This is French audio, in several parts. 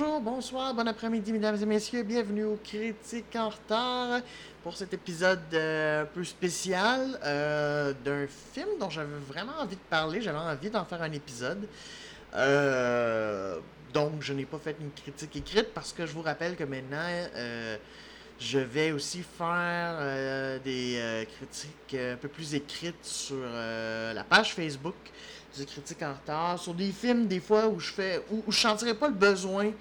Bonjour, bonsoir, bon après-midi, mesdames et messieurs. Bienvenue au Critique en retard pour cet épisode euh, un peu spécial euh, d'un film dont j'avais vraiment envie de parler. J'avais envie d'en faire un épisode. Euh, donc, je n'ai pas fait une critique écrite parce que je vous rappelle que maintenant, je vais aussi faire des critiques un peu plus écrites sur la page Facebook des critiques en retard, sur des films des fois où je fais où, je sentirais pas le besoin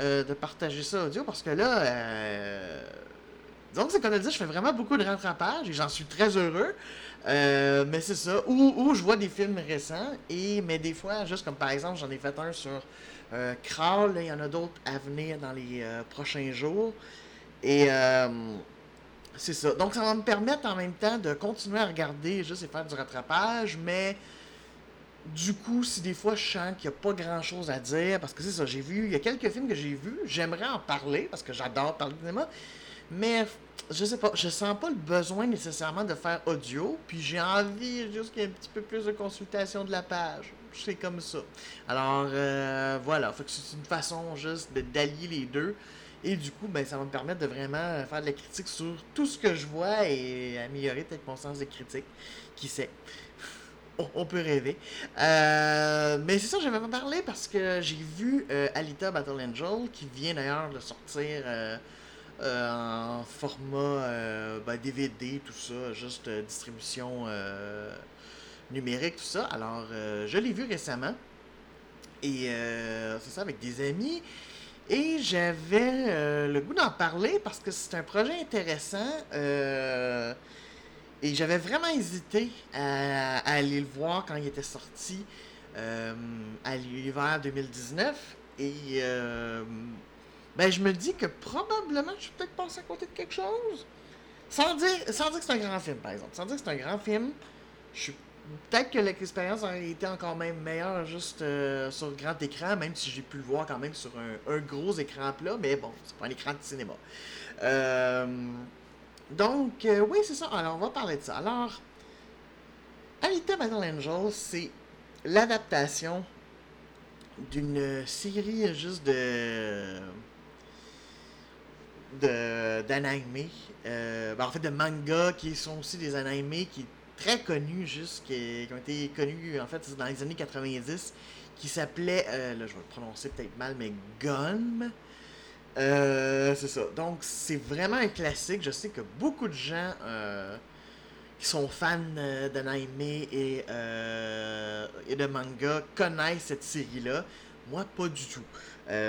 euh, de partager ça audio parce que là euh, que c'est comme dit, je fais vraiment beaucoup de rattrapage et j'en suis très heureux. Euh, mais c'est ça. Ou, je vois des films récents et mais des fois, juste comme par exemple, j'en ai fait un sur euh, Crawl, il y en a d'autres à venir dans les prochains jours. Et c'est ça. Donc ça va me permettre en même temps de continuer à regarder juste et faire du rattrapage, mais du coup, si des fois je sens qu'il n'y a pas grand chose à dire, parce que c'est ça, j'ai vu, il y a quelques films que j'ai vus, j'aimerais en parler, parce que j'adore parler de cinéma, mais je sais pas, je sens pas le besoin nécessairement de faire audio, puis j'ai envie juste qu'il y ait un petit peu plus de consultation de la page. C'est comme ça. Alors, euh, voilà, fait que c'est une façon juste d'allier les deux. Et du coup, ben, ça va me permettre de vraiment faire de la critique sur tout ce que je vois et améliorer peut-être mon sens de critique. Qui sait? on, peut rêver. Euh, mais c'est ça, j'avais pas parlé parce que j'ai vu euh, Alita Battle Angel, qui vient d'ailleurs de sortir euh, en format DVD, ben, tout ça, juste distribution numérique, tout ça. Alors, je l'ai vu récemment. Et c'est ça, avec des amis. Et j'avais le goût d'en parler parce que c'est un projet intéressant. Et j'avais vraiment hésité à, aller le voir quand il était sorti euh, à l'hiver 2019. Et euh, ben, je me dis que probablement je suis peut-être passé à côté de quelque chose. Sans dire, sans dire que c'est un grand film, par exemple. Sans dire que c'est un grand film, je suis peut-être que l'expérience aurait été encore même meilleure juste euh, sur le grand écran, même si j'ai pu le voir quand même sur un, gros écran plat, mais bon, c'est pas un écran de cinéma. Euh, donc, euh, oui, c'est ça. Alors, on va parler de ça. Alors, Alita Battle Angel, c'est l'adaptation d'une série juste de euh, ben, en fait de mangas qui sont aussi des animés qui très connus qui, ont été connus en fait dans les années 90 qui s'appelait euh, là je vais le prononcer peut-être mal mais Gun euh, c'est ça. Donc, c'est vraiment un classique. Je sais que beaucoup de gens euh, qui sont fans d'anime et, et de manga connaissent cette série-là. Moi, pas du tout.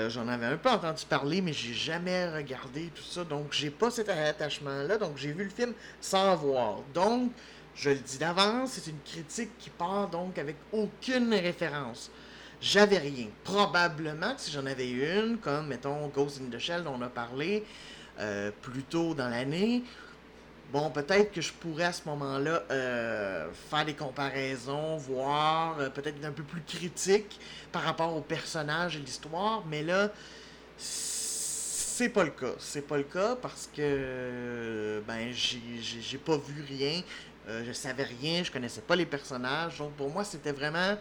J'en avais un peu entendu parler, mais j'ai jamais regardé tout ça. Donc, j'ai pas cet attachement-là. Donc, j'ai vu le film sans voir. Donc, je le dis d'avance, c'est une critique qui part donc avec aucune référence j'avais rien. Probablement que si j'en avais une, comme mettons Ghost in the Shell dont on a parlé euh, plus tôt dans l'année, bon, peut-être que je pourrais à ce moment-là euh, faire des comparaisons, voir, euh, peut-être un peu plus critique par rapport au personnage et l'histoire, mais là, c'est pas le cas. C'est pas le cas parce que ben j'ai pas vu rien, je savais rien, je connaissais pas les personnages, donc pour moi c'était vraiment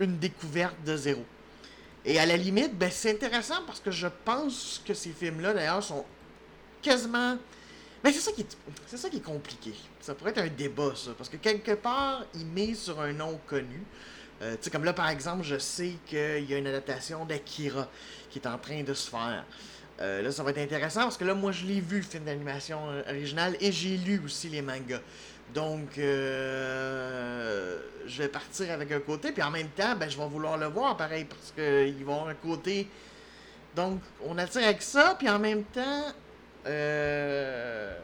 une découverte de zéro. Et à la limite, ben, c'est intéressant parce que je pense que ces films-là, d'ailleurs, sont quasiment. Mais c'est ça qui est, c'est ça qui est compliqué. Ça pourrait être un débat, ça. Parce que quelque part, il met sur un nom connu. Euh, tu sais, comme là, par exemple, je sais qu'il y a une adaptation d'Akira qui est en train de se faire. Euh, là, ça va être intéressant parce que là, moi, je l'ai vu, le film d'animation euh, original, et j'ai lu aussi les mangas. Donc, euh, je vais partir avec un côté, puis en même temps, ben, je vais vouloir le voir pareil, parce qu'ils vont avoir un côté. Donc, on attire avec ça, puis en même temps, euh,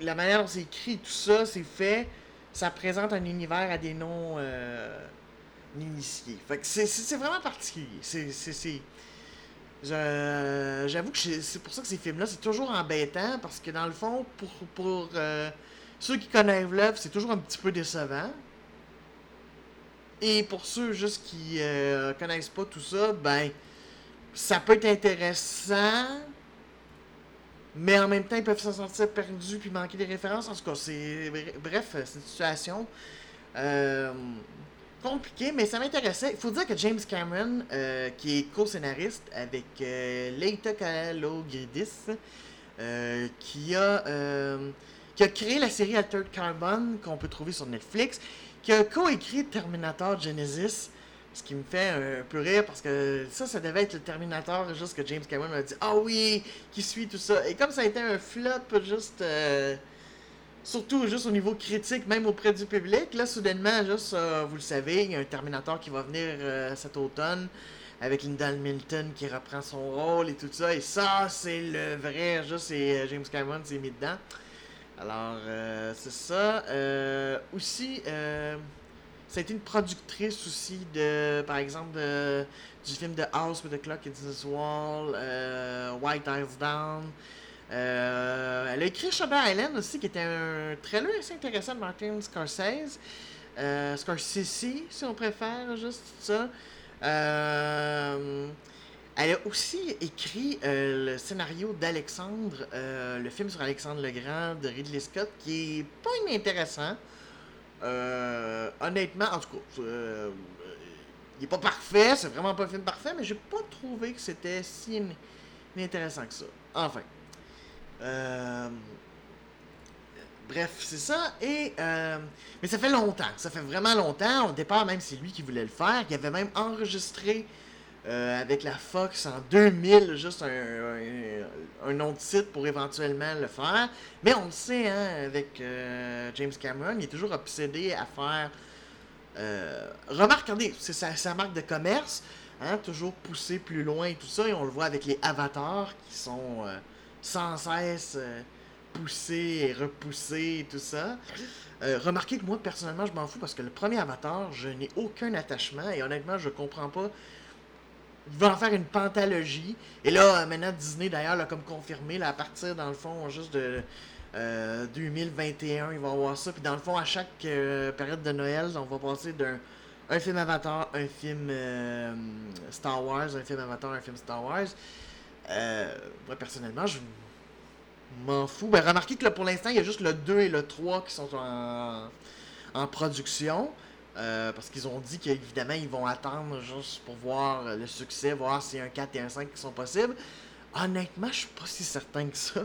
la manière dont c'est écrit, tout ça, c'est fait, ça présente un univers à des noms euh, initiés. Fait que c'est vraiment particulier. C'est. J'avoue que c'est pour ça que ces films-là, c'est toujours embêtant, parce que dans le fond, pour. pour euh, ceux qui connaissent l'œuvre, c'est toujours un petit peu décevant. Et pour ceux juste qui euh, connaissent pas tout ça, ben ça peut être intéressant, mais en même temps, ils peuvent s'en sortir perdus puis manquer des références. En tout cas, c'est. Bref, c'est une situation euh, compliquée, mais ça m'intéressait. Il faut dire que James Cameron, euh, qui est co-scénariste avec euh, Leita Kalogridis, qui a. qui a créé la série Altered Carbon qu'on peut trouver sur Netflix, qui a co-écrit Terminator Genesis, ce qui me fait un peu rire parce que ça, ça devait être le Terminator, juste que James Cameron a dit Ah oui, qui suit tout ça. Et comme ça a été un flop, juste. Euh, surtout juste au niveau critique, même auprès du public, là, soudainement, juste, euh, vous le savez, il y a un Terminator qui va venir euh, cet automne avec Linda Hamilton qui reprend son rôle et tout ça. Et ça, c'est le vrai, juste, c'est James Cameron s'est mis dedans. Alors, c'est ça. aussi, ça a été une productrice aussi de, par exemple, du film The House with the Clock in the Wall, euh, White Eyes Down. Euh, elle a écrit Shutter Island aussi, qui était un trailer assez intéressant de Martin Scorsese. Euh, Scorsese, si on préfère, juste ça. Euh, elle a aussi écrit le scénario d'Alexandre, le film sur Alexandre le Grand de Ridley Scott, qui est pas inintéressant. Euh, honnêtement, en tout cas, euh, il n'est pas parfait, c'est vraiment pas un film parfait, mais j'ai pas trouvé que c'était si intéressant que ça. Enfin. Euh, bref, c'est ça. Et mais ça fait longtemps. Ça fait vraiment longtemps. Au départ, même c'est lui qui voulait le faire. Il avait même enregistré euh, avec la Fox en 2000, juste un, nom de site pour éventuellement le faire. Mais on le sait, hein, avec euh, James Cameron, il est toujours obsédé à faire. Euh, remarque, regardez, c'est sa, marque de commerce, hein, toujours poussé plus loin et tout ça, et on le voit avec les avatars qui sont sans cesse poussés et repoussés et tout ça. remarquez que moi, personnellement, je m'en fous parce que le premier avatar, je n'ai aucun attachement et honnêtement, je comprends pas il va en faire une pentalogie. Et là, maintenant, Disney, d'ailleurs, l'a comme confirmé, là, à partir, dans le fond, juste de 2021, euh, il va avoir ça. Puis dans le fond, à chaque euh, période de Noël, on va passer d'un un film Avatar, un film euh, Star Wars, un film Avatar, un film Star Wars. moi, personnellement, je m'en fous. Ben, remarquez que là, pour l'instant, il y a juste le 2 et le 3 qui sont en production. Euh, parce qu'ils ont dit qu'évidemment, ils vont attendre juste pour voir le succès, voir a un 4 et un 5 qui sont possibles. Honnêtement, je suis pas si certain que ça.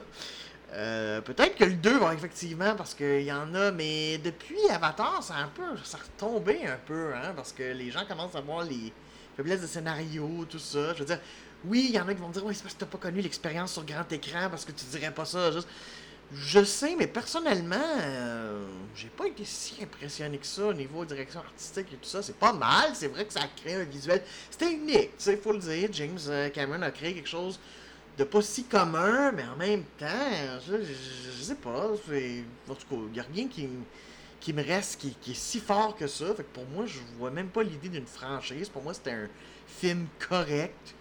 Euh, peut-être que le 2 va effectivement, parce qu'il y en a, mais depuis Avatar, ça a un peu. ça a retombé un peu, hein, parce que les gens commencent à voir les faiblesses de scénario, tout ça. Je veux dire, oui, il y en a qui vont dire, oui, c'est parce que t'as pas connu l'expérience sur grand écran, parce que tu dirais pas ça, juste. Je sais, mais personnellement, euh, j'ai pas été si impressionné que ça au niveau direction artistique et tout ça. C'est pas mal, c'est vrai que ça a créé un visuel. C'était unique, tu sais, faut le dire. James euh, Cameron a créé quelque chose de pas si commun, mais en même temps, je, sais pas. En tout cas, il n'y a rien qui, qui me reste qui, qui, est si fort que ça. Fait que pour moi, je vois même pas l'idée d'une franchise. Pour moi, c'était un film correct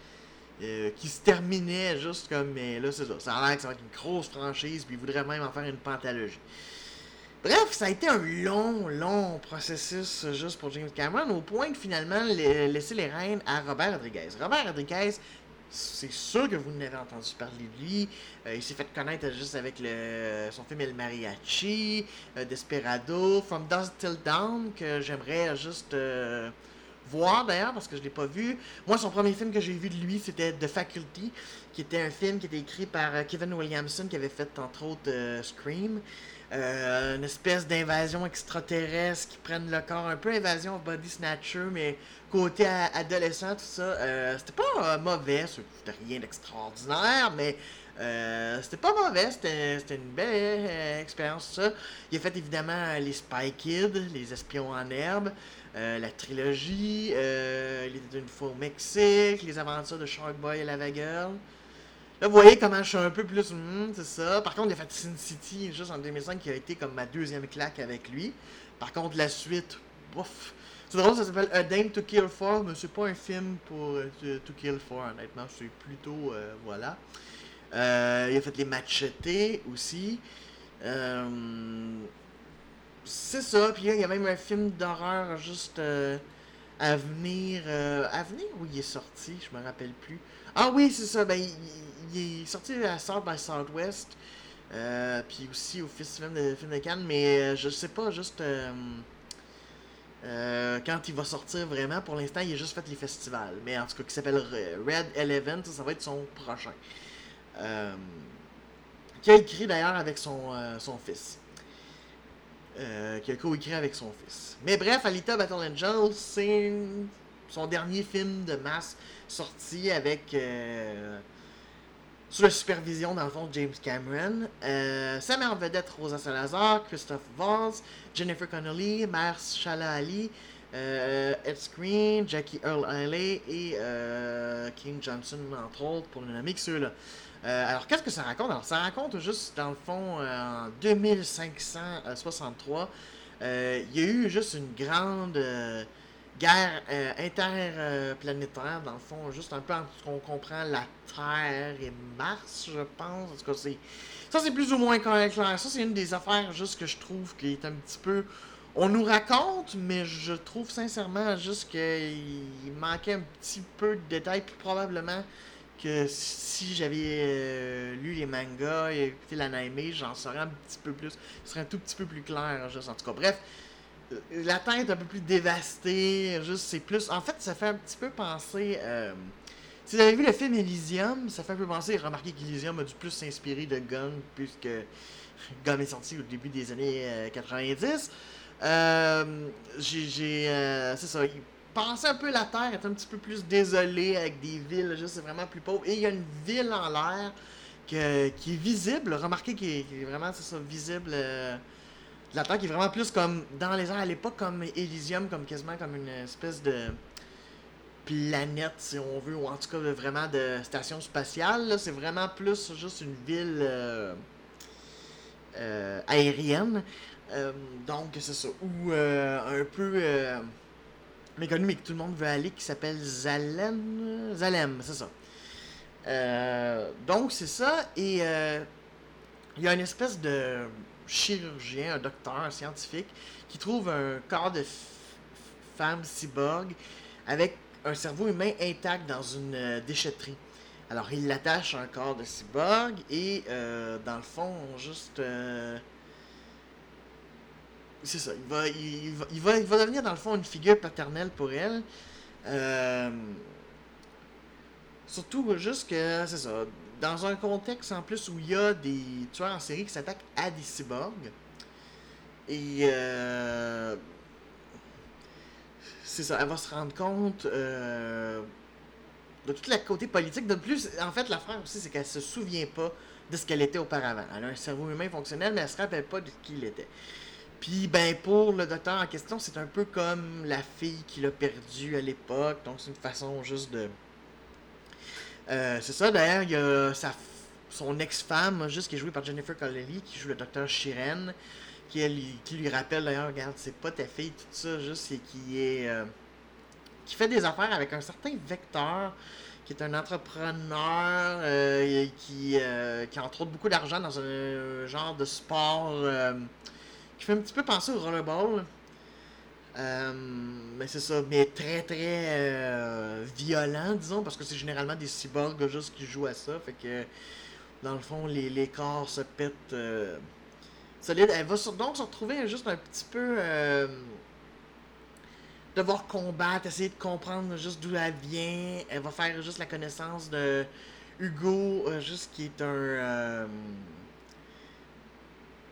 euh, qui se terminait juste comme. Mais là, c'est ça. Ça a l'air que ça va être une grosse franchise, puis il voudrait même en faire une pentalogie. Bref, ça a été un long, long processus juste pour James Cameron, au point de finalement laisser les rênes à Robert Rodriguez. Robert Rodriguez, c'est sûr que vous n'avez entendu parler de lui. Euh, il s'est fait connaître juste avec le, son film El Mariachi, euh, Desperado, From Dust Till Dawn, que j'aimerais juste voir d'ailleurs parce que je l'ai pas vu. Moi, son premier film que j'ai vu de lui, c'était The Faculty, qui était un film qui était écrit par euh, Kevin Williamson, qui avait fait entre autres euh, Scream. Euh, une espèce d'invasion extraterrestre qui prennent le corps, un peu invasion body snatcher, mais côté adolescent, tout ça. c'était pas mauvais, c'était rien d'extraordinaire, mais c'était pas mauvais, c'était une belle expérience, ça. Il a fait évidemment les Spy Kids, les espions en herbe. Euh, la trilogie, euh, Il était une fois au Mexique, Les aventures de Shark Boy et Lava Girl. Là, vous voyez comment je suis un peu plus. Hmm, c'est ça. Par contre, il a fait Sin City juste en 2005 qui a été comme ma deuxième claque avec lui. Par contre, la suite, bouf. C'est drôle, ça s'appelle A Dame to Kill For, mais c'est pas un film pour euh, To Kill For, honnêtement. C'est plutôt. voilà. il a fait les Machetés aussi. Euh, c'est ça, puis il y a même un film d'horreur juste euh, Avenir. Euh, Avenir, où il est sorti, je me rappelle plus. Ah oui, c'est ça. Ben, il, est sorti à South by Southwest. Euh, puis aussi au Festival de film de Cannes, mais je sais pas, juste quand il va sortir vraiment, pour l'instant, il a juste fait les festivals. Mais en tout cas, qui s'appelle Red Eleven, ça, va être son prochain. qui a écrit d'ailleurs avec son, son fils. Qui a co-écrit avec son fils. Mais bref, Alita Battle Angel, c'est son dernier film de masse sorti avec sous la supervision, dans James Cameron. Euh, sa mère en vedette Rosa Salazar, Christophe Waltz, Jennifer Connelly, Mahershala Ali, euh, Ed Screen, Jackie Earl Haley et euh, King Johnson, entre autres, pour ne nommer que ceux-là. Euh, alors, qu'est-ce que ça raconte? Alors, ça raconte juste, dans le fond, en 2563, il y a eu juste une grande guerre euh, interplanétaire, dans le fond, juste un peu en ce qu'on comprend la Terre et Mars, je pense. En tout cas, c'est. Ça, c'est plus ou moins clair. Ça, c'est une des affaires juste que je trouve qui est un petit peu. On nous raconte, mais je trouve sincèrement juste qu'il manquait un petit peu de détails, puis probablement que si j'avais euh, lu les mangas et écouté l'anime, j'en saurais un petit peu plus. Ce serait un tout petit peu plus clair, juste en tout cas. Bref, la Terre est un peu plus dévastée. Juste, c'est plus. En fait, ça fait un petit peu penser. Euh, si vous avez vu le film Elysium, ça fait un peu penser. Remarquez qu'Elysium a dû plus s'inspirer de Gun, puisque Gun est sorti au début des années 90. Euh, euh, j'ai. c'est ça. Pensez un peu la Terre est un petit peu plus désolée avec des villes, juste c'est vraiment plus pauvre. Et il y a une ville en l'air qui est visible. Remarquez qu'il est, vraiment, visible la Terre qui est vraiment plus comme dans les airs à l'époque, comme Elysium, comme quasiment comme une espèce de planète, si on veut, ou en tout cas vraiment de station spatiale. C'est vraiment plus juste une ville euh, euh, aérienne. Euh, donc, c'est ça. Ou un peu méconnu, mais que tout le monde veut aller, qui s'appelle Zalem. Zalem, c'est ça. donc, c'est ça. Et il y a une espèce de chirurgien, un docteur, un scientifique, qui trouve un corps de femme cyborg avec un cerveau humain intact dans une euh, déchetterie. Alors, il l'attache à un corps de cyborg et, euh, dans le fond, juste. Euh, c'est ça. Il va, il, va, il, va, devenir, dans le fond, une figure paternelle pour elle. surtout, juste que. C'est ça dans un contexte en plus où il y a des tueurs en série qui s'attaquent à des cyborgs. Et euh, c'est ça, elle va se rendre compte euh, de tout le côté politique. De plus, en fait, la l'affaire aussi, c'est qu'elle se souvient pas de ce qu'elle était auparavant. Elle a un cerveau humain fonctionnel, mais elle se rappelle pas de qui il était. Puis, ben, pour le docteur en question, c'est un peu comme la fille qu'il a perdue à l'époque. Donc, c'est une façon juste de euh, c'est ça, d'ailleurs, il y a sa, son ex-femme, juste qui est jouée par Jennifer Connelly, qui joue le docteur Shiren, qui, lui rappelle d'ailleurs, regarde, c'est pas ta fille, tout ça, juste, c'est qui est. Euh, qui fait des affaires avec un certain Vecteur, qui est un entrepreneur, euh, qui, entre autres beaucoup d'argent dans un, genre de sport qui fait un petit peu penser au rollerball. Euh, mais c'est ça, mais très très euh, violent, disons, parce que c'est généralement des cyborgs juste qui jouent à ça. Fait que, dans le fond, les, les corps se pètent euh, solide. Elle va donc se retrouver juste un petit peu. devoir combattre, essayer de comprendre juste d'où elle vient. Elle va faire juste la connaissance de Hugo, juste qui est un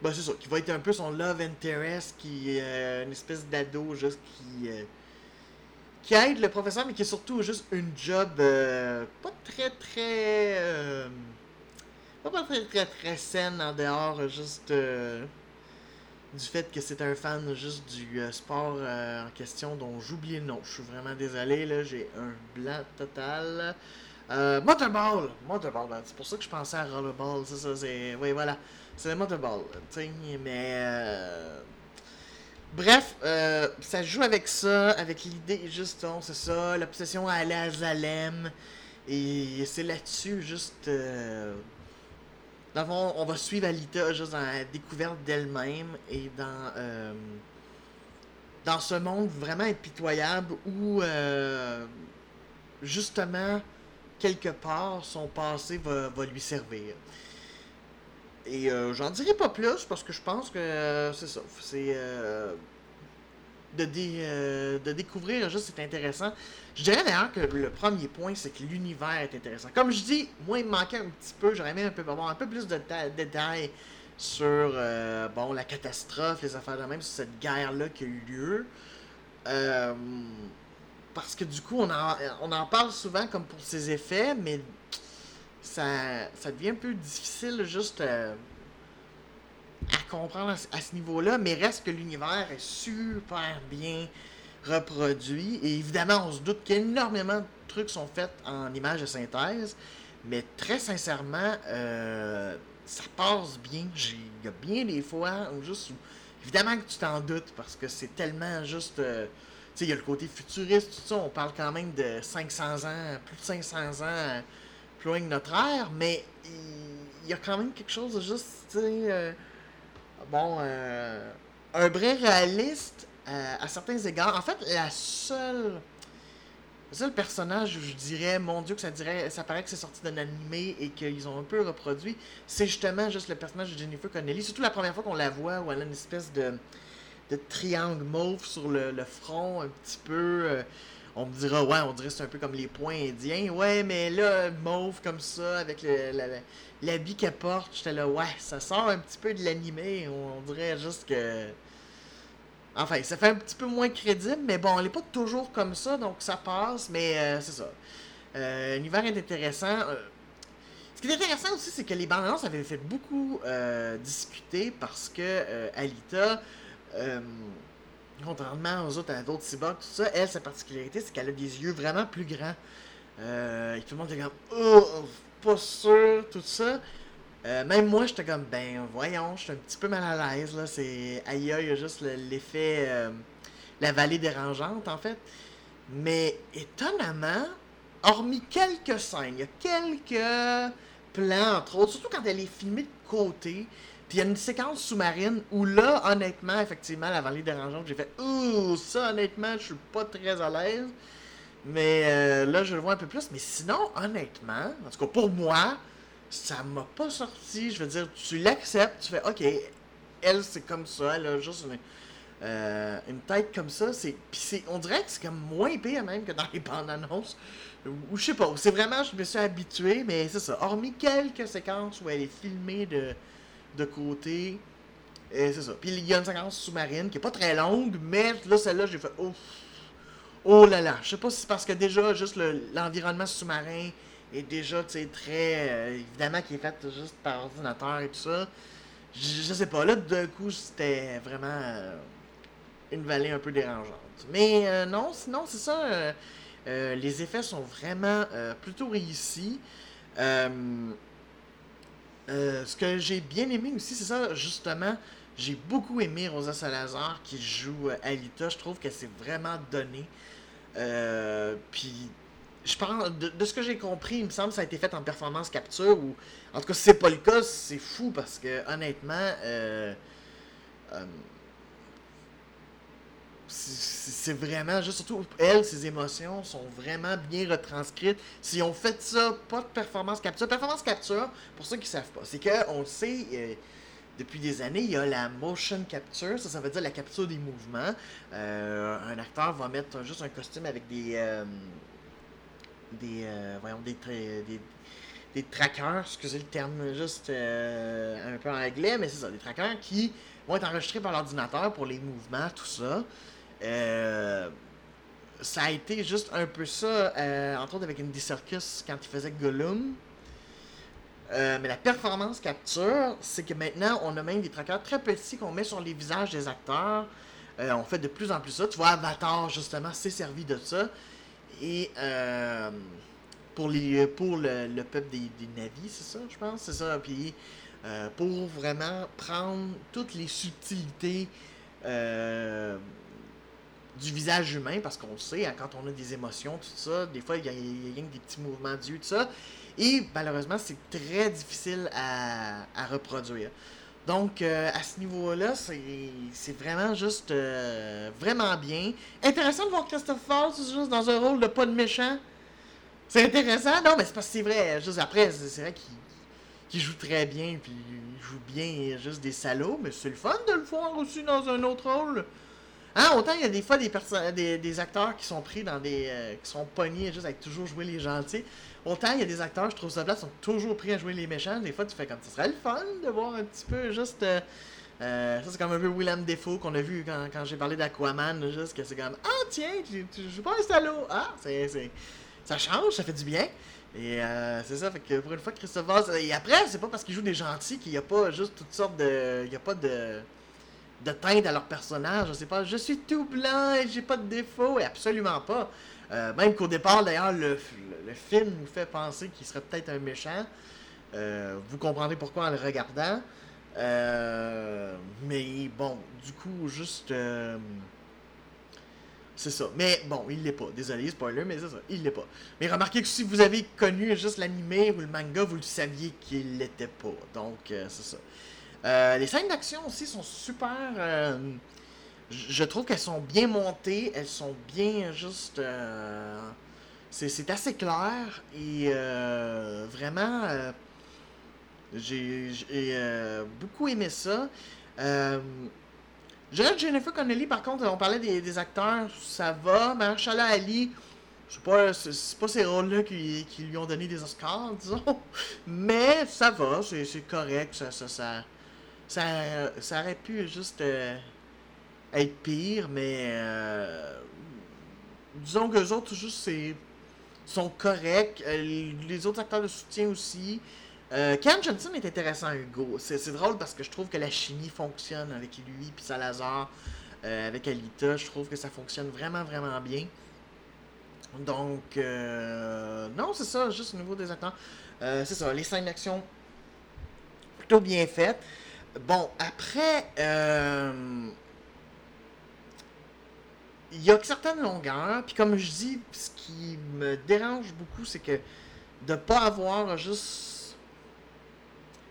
bah, c'est ça, qui va être un peu son love interest, qui est euh, une espèce d'ado, juste qui. Euh, qui aide le professeur, mais qui est surtout juste une job euh, pas très très. pas, pas très très très saine en dehors, juste. du fait que c'est un fan juste du sport en question dont j'oublie le nom. Je suis vraiment désolé, là, j'ai un blanc total. Motorball! Motorball, ben, c'est pour ça que je pensais à Rollerball, c'est ça, c'est. Oui, voilà. C'est Motorball, tu sais, mais... Euh, bref, euh, ça joue avec ça, avec l'idée, juste, c'est ça, l'obsession à aller à Zalem, et c'est là-dessus, juste... Euh, on va suivre Alita juste dans la découverte d'elle-même et dans... dans ce monde vraiment impitoyable où, justement, quelque part, son passé va, va lui servir. Et euh, j'en dirai pas plus parce que je pense que euh, c'est ça. C'est euh, de, de découvrir juste c'est intéressant. Je dirais d'ailleurs que le premier point, c'est que l'univers est intéressant. Comme je dis, moi il me manquait un petit peu, j'aurais aimé un peu avoir un peu plus de détails sur bon la catastrophe, les affaires de même, sur cette guerre-là qui a eu lieu. Parce que du coup, on en, on en parle souvent comme pour ses effets, mais ça, ça devient un peu difficile juste euh, à comprendre à, ce niveau-là, mais reste que l'univers est super bien reproduit. Et évidemment, on se doute qu'énormément de trucs sont faits en images de synthèse, mais très sincèrement, euh, ça passe bien. Il y a bien des fois où juste. évidemment que tu t'en doutes parce que c'est tellement juste. Euh, il y a le côté futuriste, tout ça. On parle quand même de 500 ans, plus de 500 ans plus loin que notre ère, mais il y a quand même quelque chose de juste, tu sais, euh, bon, euh, un vrai réaliste euh, à certains égards. En fait, la seule, le seul personnage où je dirais, mon Dieu, que ça dirait, ça paraît que c'est sorti d'un animé et qu'ils ont un peu reproduit, c'est justement juste le personnage de Jennifer Connelly. Surtout la première fois qu'on la voit, où elle a une espèce de, de triangle mauve sur le, le front, un petit peu on me dira, ouais, on dirait que c'est un peu comme les points indiens. Ouais, mais là, mauve comme ça, avec l'habit qu'elle porte, j'étais là, ouais, ça sort un petit peu de l'animé. On, dirait juste que. Enfin, ça fait un petit peu moins crédible, mais bon, elle n'est pas toujours comme ça, donc ça passe, mais euh, c'est ça. Euh, L'univers est intéressant. Euh, ce qui est intéressant aussi, c'est que les bandes annonces avaient fait beaucoup euh, discuter parce que Alita contrairement aux autres, à d'autres cyborgs, tout ça, elle, sa particularité, c'est qu'elle a des yeux vraiment plus grands. Euh, tout le monde était comme, oh, pas sûr, tout ça. Euh, même moi, j'étais comme, ben, voyons, je suis un petit peu mal à l'aise, là. C'est, aïe, aïe, il y a juste l'effet, euh, la vallée dérangeante, en fait. Mais, étonnamment, hormis quelques scènes, il y a quelques plans, entre autres, surtout quand elle est filmée de côté, puis il y a une séquence sous-marine où là, honnêtement, effectivement, la vallée dérangeante, j'ai fait Ouh, ça, honnêtement, je suis pas très à l'aise. Mais euh, là, je le vois un peu plus. Mais sinon, honnêtement, en tout cas pour moi, ça m'a pas sorti. Je veux dire, tu l'acceptes, tu fais OK, elle, c'est comme ça, elle a juste une, euh, une tête comme ça. C'est, on dirait que c'est comme moins pire même que dans les bandes annonces. Ou je sais pas, c'est vraiment, je me suis habitué, mais c'est ça. Hormis quelques séquences où elle est filmée de de côté. Et c'est ça. Puis il y a une séquence sous-marine qui est pas très longue, mais là, celle-là, j'ai fait oh, là là. Je sais pas si c'est parce que déjà, juste l'environnement sous-marin est déjà, tu sais, très. Euh, évidemment, qui est fait juste par ordinateur et tout ça. Je, sais pas. Là, d'un coup, c'était vraiment euh, une vallée un peu dérangeante. Mais euh, non, sinon, c'est ça. les effets sont vraiment plutôt réussis. Euh, ce que j'ai bien aimé aussi, c'est ça, justement, j'ai beaucoup aimé Rosa Salazar qui joue euh, Alita. Je trouve qu'elle s'est vraiment donnée. Euh, puis, je pense, de, ce que j'ai compris, il me semble que ça a été fait en performance capture. Ou, en tout cas, si c'est pas le cas, c'est fou parce que, honnêtement, c'est vraiment juste, surtout elle, ses émotions sont vraiment bien retranscrites. Si on fait ça, pas de performance capture. Performance capture, pour ceux qui savent pas, c'est qu'on sait, euh, depuis des années, il y a la motion capture, ça, ça veut dire la capture des mouvements. Euh, un acteur va mettre juste un costume avec des. Euh, des. voyons, des, des, des trackers, excusez le terme juste un peu en anglais, mais c'est ça, des trackers qui vont être enregistrés par l'ordinateur pour les mouvements, tout ça. Euh, ça a été juste un peu ça, euh, entre autres avec Indy Circus quand il faisait Gollum. Euh, mais la performance capture, c'est que maintenant, on a même des trackers très petits qu'on met sur les visages des acteurs. on fait de plus en plus ça. Tu vois, Avatar, justement, s'est servi de ça. Et pour, les, pour le, peuple des, des navis, c'est ça, je pense, c'est ça. Puis pour vraiment prendre toutes les subtilités du visage humain, parce qu'on sait, hein, quand on a des émotions, tout ça, des fois, il y a, des petits mouvements d'yeux, tout ça. Et malheureusement, c'est très difficile à, reproduire. Donc, euh, à ce niveau-là, c'est vraiment juste euh, vraiment bien. Intéressant de voir Christophe Falls juste dans un rôle de pas de méchant. C'est intéressant, non, mais c'est parce que c'est vrai. Juste après, c'est vrai qu'il joue très bien, puis il joue bien juste des salauds, mais c'est le fun de le voir aussi dans un autre rôle. Hein, autant il y a des fois des, des, des acteurs qui sont pris dans des. Euh, qui sont pognés juste avec toujours jouer les gentils. Autant il y a des acteurs, je trouve ça plat, sont toujours pris à jouer les méchants. Des fois, tu fais comme ça serait le fun de voir un petit peu juste. Euh, euh, ça, c'est comme un peu William Defoe qu'on a vu quand, quand j'ai parlé d'Aquaman. Juste que c'est comme Ah, tiens, tu, tu joues pas un salaud. Ah, c'est, ça change, ça fait du bien. Et euh, c'est ça, fait que pour une fois, Christophe Et après, c'est pas parce qu'il joue des gentils qu'il n'y a pas juste toutes sortes de. Il n'y a pas de de teinte à leur personnage. Je sais pas, je suis tout blanc et j'ai pas de défaut. Absolument pas. Euh, même qu'au départ, d'ailleurs, le, film nous fait penser qu'il serait peut-être un méchant. Euh, vous comprendrez pourquoi en le regardant. Euh, mais bon, du coup, juste. c'est ça. Mais bon, il l'est pas. Désolé, spoiler, mais c'est ça. Il l'est pas. Mais remarquez que si vous avez connu juste l'animé ou le manga, vous le saviez qu'il l'était pas. Donc, c'est ça. Les scènes d'action aussi sont super je trouve qu'elles sont bien montées, elles sont bien juste. Euh, c'est assez clair et euh, vraiment, euh, j'ai beaucoup aimé ça. dirais Jennifer Connelly, par contre, on parlait des, acteurs, ça va. Marshala Ali, c'est pas, pas ces rôles-là qui, lui ont donné des Oscars, disons. Mais ça va, c'est correct, ça ça, ça, ça, ça, aurait pu juste être pire, mais euh, disons que les autres juste c'est sont corrects. Euh, les autres acteurs de soutien aussi. Euh, Ken Johnson est intéressant, Hugo. C'est drôle parce que je trouve que la chimie fonctionne avec lui puis Salazar, euh, avec Alita. Je trouve que ça fonctionne vraiment, vraiment bien. Donc, non, c'est ça, juste au niveau des acteurs. c'est ça, les scènes d'action plutôt bien faites. Bon, après, il y a certaines longueurs, puis comme je dis, ce qui me dérange beaucoup, c'est que de pas avoir juste.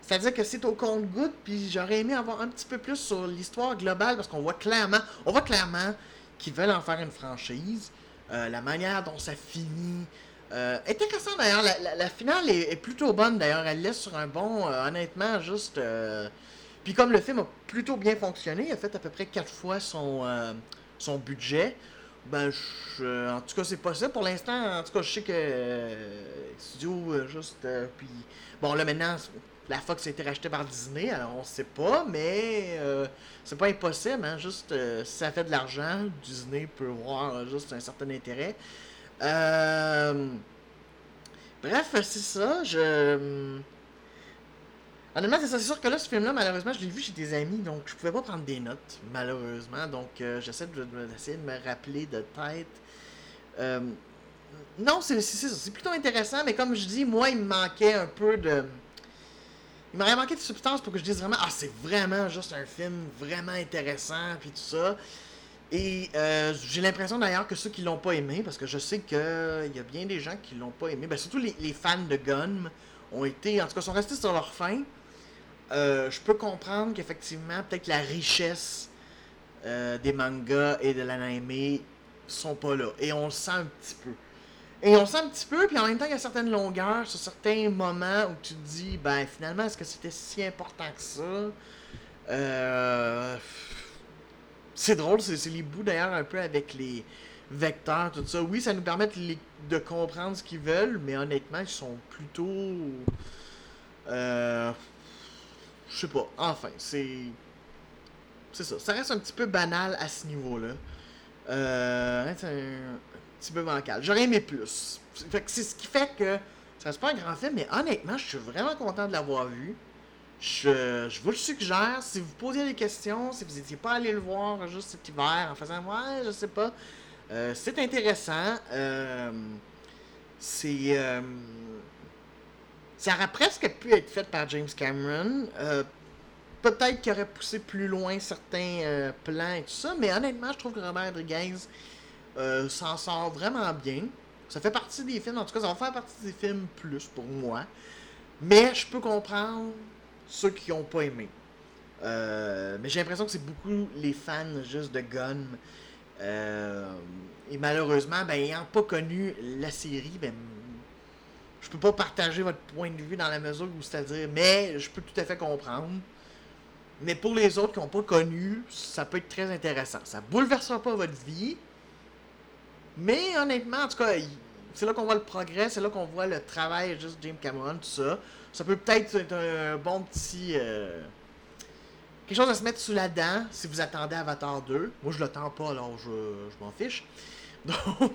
C'est-à-dire que c'est au compte-goutte, puis j'aurais aimé avoir un petit peu plus sur l'histoire globale, parce qu'on voit clairement, on voit clairement qu'ils veulent en faire une franchise. Euh, la manière dont ça finit. Euh, intéressant d'ailleurs, la, finale est, plutôt bonne d'ailleurs, elle laisse sur un bon, euh, honnêtement, juste. Puis comme le film a plutôt bien fonctionné, il a fait à peu près quatre fois son, son budget, ben, en tout cas, c'est possible. Pour l'instant, en tout cas, je sais que euh, Studio, euh, juste. Euh, puis, bon, là, maintenant, la Fox a été rachetée par Disney, alors on sait pas, mais c'est pas impossible, hein, juste si ça fait de l'argent, Disney peut voir juste un certain intérêt. bref, c'est ça, je. Honnêtement, c'est sûr que là, ce film-là, malheureusement, je l'ai vu chez des amis, donc je pouvais pas prendre des notes, malheureusement. Donc, euh, j'essaie de, me rappeler de tête. Euh, non, c'est, c'est, plutôt intéressant, mais comme je dis, moi, il me manquait un peu de. Il m'aurait manqué de substance pour que je dise vraiment, ah, c'est vraiment juste un film vraiment intéressant, puis tout ça. Et euh, j'ai l'impression d'ailleurs que ceux qui l'ont pas aimé, parce que je sais qu'il y a bien des gens qui l'ont pas aimé, ben, surtout les fans de Gun ont été, en tout cas, sont restés sur leur fin. Euh, je peux comprendre qu'effectivement, peut-être la richesse euh, des mangas et de l'anime sont pas là. Et on le sent un petit peu. Et on le sent un petit peu, puis en même temps, il y a certaines longueurs, sur certains moments où tu te dis, ben finalement, est-ce que c'était si important que ça? Euh, C'est drôle, c'est les bouts d'ailleurs un peu avec les vecteurs, tout ça. Oui, ça nous permet de, comprendre ce qu'ils veulent, mais honnêtement, ils sont plutôt. Euh, je sais pas. Enfin, c'est. C'est ça. Ça reste un petit peu banal à ce niveau-là. Euh, c'est un, petit peu bancal. J'aurais aimé plus. c'est ce qui fait que. Ça reste pas un grand film, mais honnêtement, je suis vraiment content de l'avoir vu. Je, je, vous le suggère. Si vous posiez des questions, si vous n'étiez pas allé le voir juste cet hiver en faisant Ouais, je sais pas. Euh, c'est intéressant. Euh, c'est. Ça aurait presque pu être fait par James Cameron. Euh, peut-être qu'il aurait poussé plus loin certains euh, plans et tout ça, mais honnêtement, je trouve que Robert Rodriguez euh, s'en sort vraiment bien. Ça fait partie des films, en tout cas, ça va faire partie des films plus pour moi. Mais je peux comprendre ceux qui n'ont pas aimé. Euh, mais j'ai l'impression que c'est beaucoup les fans juste de Gun. Euh, et malheureusement, ben, ayant pas connu la série, ben, je peux pas partager votre point de vue dans la mesure où c'est-à-dire, mais je peux tout à fait comprendre. Mais pour les autres qui n'ont pas connu, ça peut être très intéressant. Ça bouleversera pas votre vie. Mais honnêtement, en tout cas, c'est là qu'on voit le progrès, c'est là qu'on voit le travail juste James Cameron, tout ça. Ça peut peut-être être un bon petit. Euh, quelque chose à se mettre sous la dent si vous attendez Avatar 2. Moi, je l'attends pas, alors je, je m'en fiche. Donc.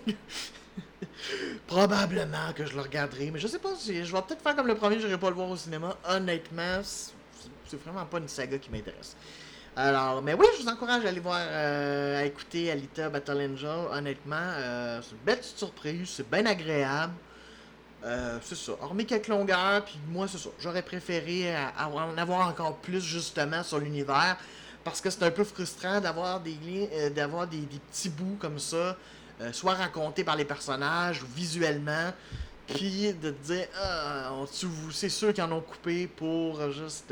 probablement que je le regarderai, mais je sais pas si. Je vais peut-être faire comme le premier, je n'irai pas le voir au cinéma. Honnêtement, c'est vraiment pas une saga qui m'intéresse. Alors, mais oui, je vous encourage à aller voir, euh, à écouter Alita Battle Angel. Honnêtement, euh, c'est une belle surprise, c'est bien agréable. Euh, c'est ça. Hormis quelques longueurs, puis moi, c'est ça. J'aurais préféré en avoir encore plus, justement, sur l'univers. Parce que c'est un peu frustrant d'avoir des, d'avoir des, petits bouts comme ça, soit racontés par les personnages ou visuellement, puis de te dire, ah, c'est sûr qu'ils en ont coupé pour juste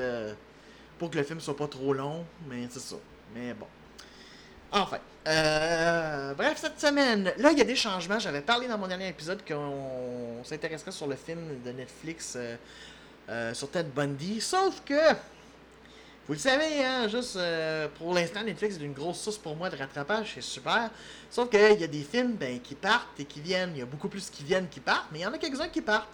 pour que le film soit pas trop long, mais c'est ça. Mais bon. Enfin. Euh, bref, cette semaine, là, il y a des changements. J'avais parlé dans mon dernier épisode qu'on s'intéresserait sur le film de Netflix euh, euh, sur Ted Bundy. Sauf que, vous le savez, hein, juste pour l'instant, Netflix est une grosse source pour moi de rattrapage. C'est super. Sauf qu'il y a des films ben, qui partent et qui viennent. Il y a beaucoup plus qui viennent qui partent, mais il y en a quelques-uns qui partent.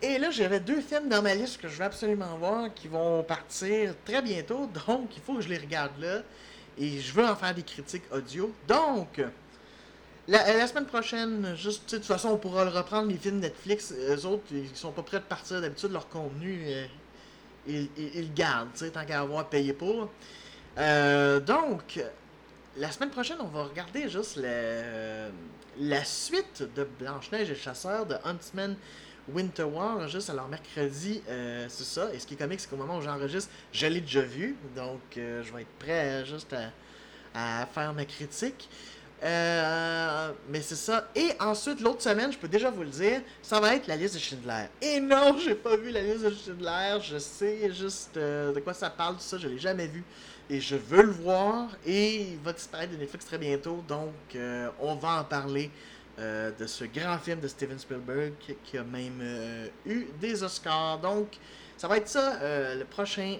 Et là, j'avais deux films dans ma liste que je veux absolument voir qui vont partir très bientôt. Donc, il faut que je les regarde là. Et je veux en faire des critiques audio. Donc, la, semaine prochaine, juste, de toute façon, on pourra le reprendre, les films Netflix. Eux autres, ils sont pas prêts de partir. D'habitude, leur contenu, euh, ils, ils, gardent, tant qu'à avoir payé pour. Euh, donc, la semaine prochaine, on va regarder juste la, la suite de Blanche-Neige et le Chasseur de Huntsman Winter War, juste alors mercredi, euh, c'est ça. Et ce qui est comique, c'est qu'au moment où j'enregistre, je l'ai déjà vu. Donc, euh, je vais être prêt euh, juste à, faire ma critique. mais c'est ça. Et ensuite, l'autre semaine, je peux déjà vous le dire, ça va être la liste de Schindler. Et non, j'ai pas vu la liste de Schindler. Je sais juste de quoi ça parle, tout ça. Je l'ai jamais vu. Et je veux le voir. Et il va disparaître de Netflix très bientôt. Donc, on va en parler euh, de ce grand film de Steven Spielberg qui a même euh, eu des Oscars. Donc, ça va être ça, euh, le prochain.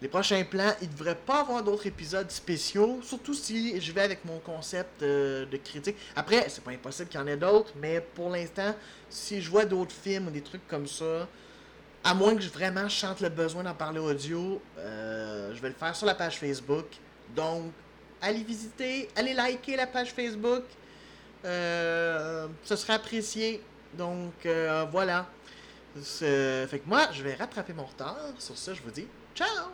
les prochains plans, il ne devrait pas avoir d'autres épisodes spéciaux, surtout si je vais avec mon concept de critique. Après, c'est pas impossible qu'il y en ait d'autres, mais pour l'instant, si je vois d'autres films ou des trucs comme ça, à moins que je vraiment chante le besoin d'en parler audio, je vais le faire sur la page Facebook. Donc, allez visiter, allez liker la page Facebook. Euh, ce serait apprécié. Donc euh, voilà. Fait que moi, je vais rattraper mon retard. Sur ça, je vous dis ciao!